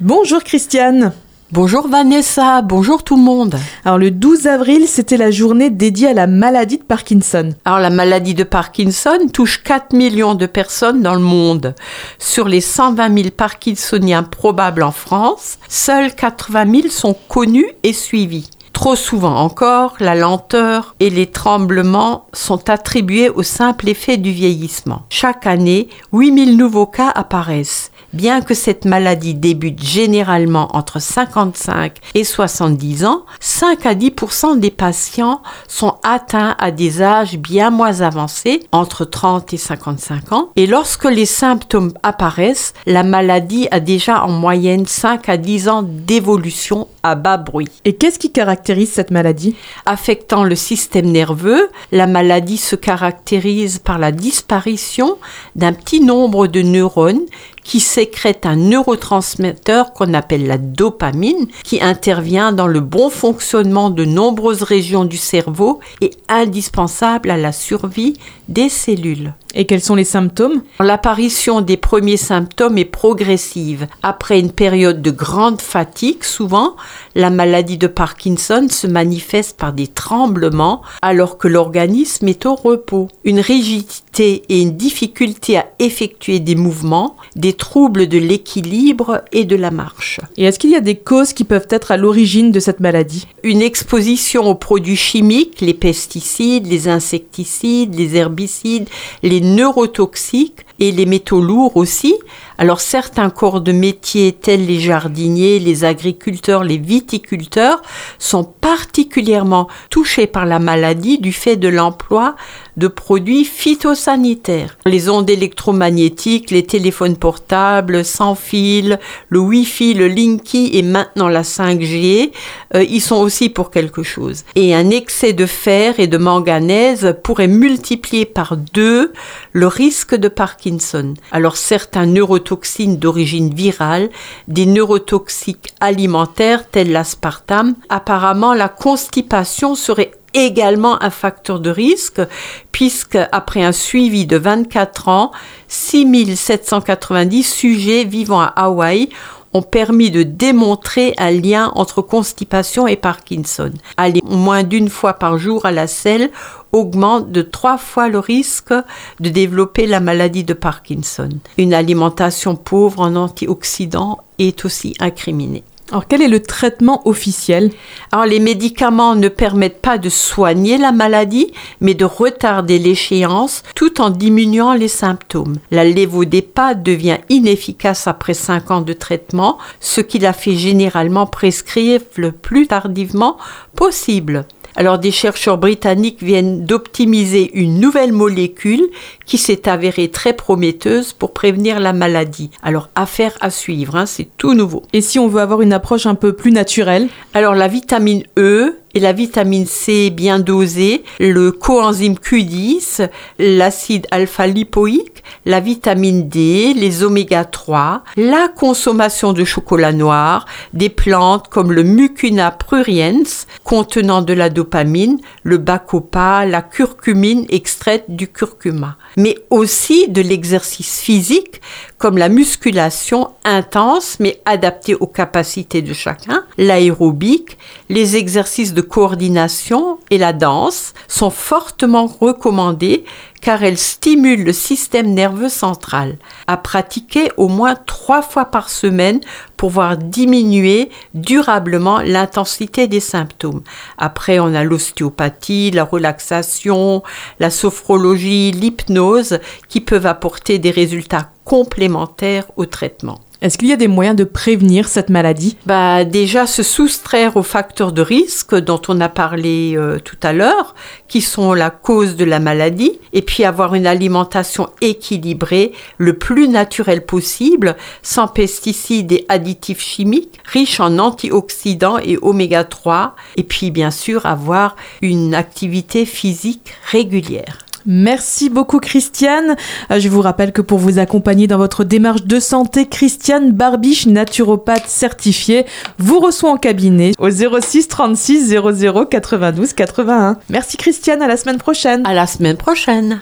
Bonjour Christiane. Bonjour Vanessa, bonjour tout le monde. Alors le 12 avril, c'était la journée dédiée à la maladie de Parkinson. Alors la maladie de Parkinson touche 4 millions de personnes dans le monde. Sur les 120 000 Parkinsoniens probables en France, seuls 80 000 sont connus et suivis. Trop souvent encore, la lenteur et les tremblements sont attribués au simple effet du vieillissement. Chaque année, 8000 nouveaux cas apparaissent. Bien que cette maladie débute généralement entre 55 et 70 ans, 5 à 10% des patients sont atteints à des âges bien moins avancés, entre 30 et 55 ans, et lorsque les symptômes apparaissent, la maladie a déjà en moyenne 5 à 10 ans d'évolution à bas bruit. Et qu'est-ce qui caractérise cette maladie? Affectant le système nerveux, la maladie se caractérise par la disparition d'un petit nombre de neurones qui sécrète un neurotransmetteur qu'on appelle la dopamine, qui intervient dans le bon fonctionnement de nombreuses régions du cerveau et indispensable à la survie des cellules. Et quels sont les symptômes? L'apparition des premiers symptômes est progressive. Après une période de grande fatigue, souvent, la maladie de Parkinson se manifeste par des tremblements alors que l'organisme est au repos. Une rigidité et une difficulté à effectuer des mouvements, des troubles de l'équilibre et de la marche. Et est-ce qu'il y a des causes qui peuvent être à l'origine de cette maladie? Une exposition aux produits chimiques, les pesticides, les insecticides, les herbicides, les neurotoxiques et les métaux lourds aussi. Alors certains corps de métier tels les jardiniers, les agriculteurs, les viticulteurs sont particulièrement touchés par la maladie du fait de l'emploi de produits phytosanitaires. Les ondes électromagnétiques, les téléphones portables sans fil, le Wi-Fi, le Linky et maintenant la 5G, euh, ils sont aussi pour quelque chose. Et un excès de fer et de manganèse pourrait multiplier par deux le risque de Parkinson. Alors certains neurotoxines d'origine virale, des neurotoxiques alimentaires tels l'aspartame, apparemment la constipation serait également un facteur de risque, puisque après un suivi de 24 ans, 6790 sujets vivant à Hawaï ont permis de démontrer un lien entre constipation et Parkinson. Aller moins d'une fois par jour à la selle augmente de trois fois le risque de développer la maladie de Parkinson. Une alimentation pauvre en antioxydants est aussi incriminée. Alors quel est le traitement officiel? Alors les médicaments ne permettent pas de soigner la maladie, mais de retarder l'échéance tout en diminuant les symptômes. La lévodépa devient inefficace après 5 ans de traitement, ce qui la fait généralement prescrire le plus tardivement possible. Alors des chercheurs britanniques viennent d'optimiser une nouvelle molécule qui s'est avérée très prometteuse pour prévenir la maladie. Alors affaire à suivre, hein, c'est tout nouveau. Et si on veut avoir une approche un peu plus naturelle? Alors la vitamine E et la vitamine C bien dosée, le coenzyme Q10, l'acide alpha-lipoïque, la vitamine D, les oméga 3, la consommation de chocolat noir, des plantes comme le Mucuna pruriens contenant de la dopamine, le bacopa, la curcumine extraite du curcuma, mais aussi de l'exercice physique comme la musculation intense mais adaptée aux capacités de chacun, l'aérobic, les exercices de coordination et la danse sont fortement recommandés car elles stimulent le système nerveux central. À pratiquer au moins trois fois par semaine pour voir diminuer durablement l'intensité des symptômes. Après, on a l'ostéopathie, la relaxation, la sophrologie, l'hypnose qui peuvent apporter des résultats complémentaires au traitement. Est-ce qu'il y a des moyens de prévenir cette maladie? Bah, Déjà, se soustraire aux facteurs de risque dont on a parlé euh, tout à l'heure, qui sont la cause de la maladie, et puis avoir une alimentation équilibrée, le plus naturelle possible, sans pesticides et additifs chimiques, riche en antioxydants et oméga 3, et puis bien sûr avoir une activité physique régulière. Merci beaucoup Christiane. Euh, je vous rappelle que pour vous accompagner dans votre démarche de santé, Christiane Barbiche, naturopathe certifiée, vous reçoit en cabinet au 06 36 00 92 81. Merci Christiane, à la semaine prochaine. À la semaine prochaine.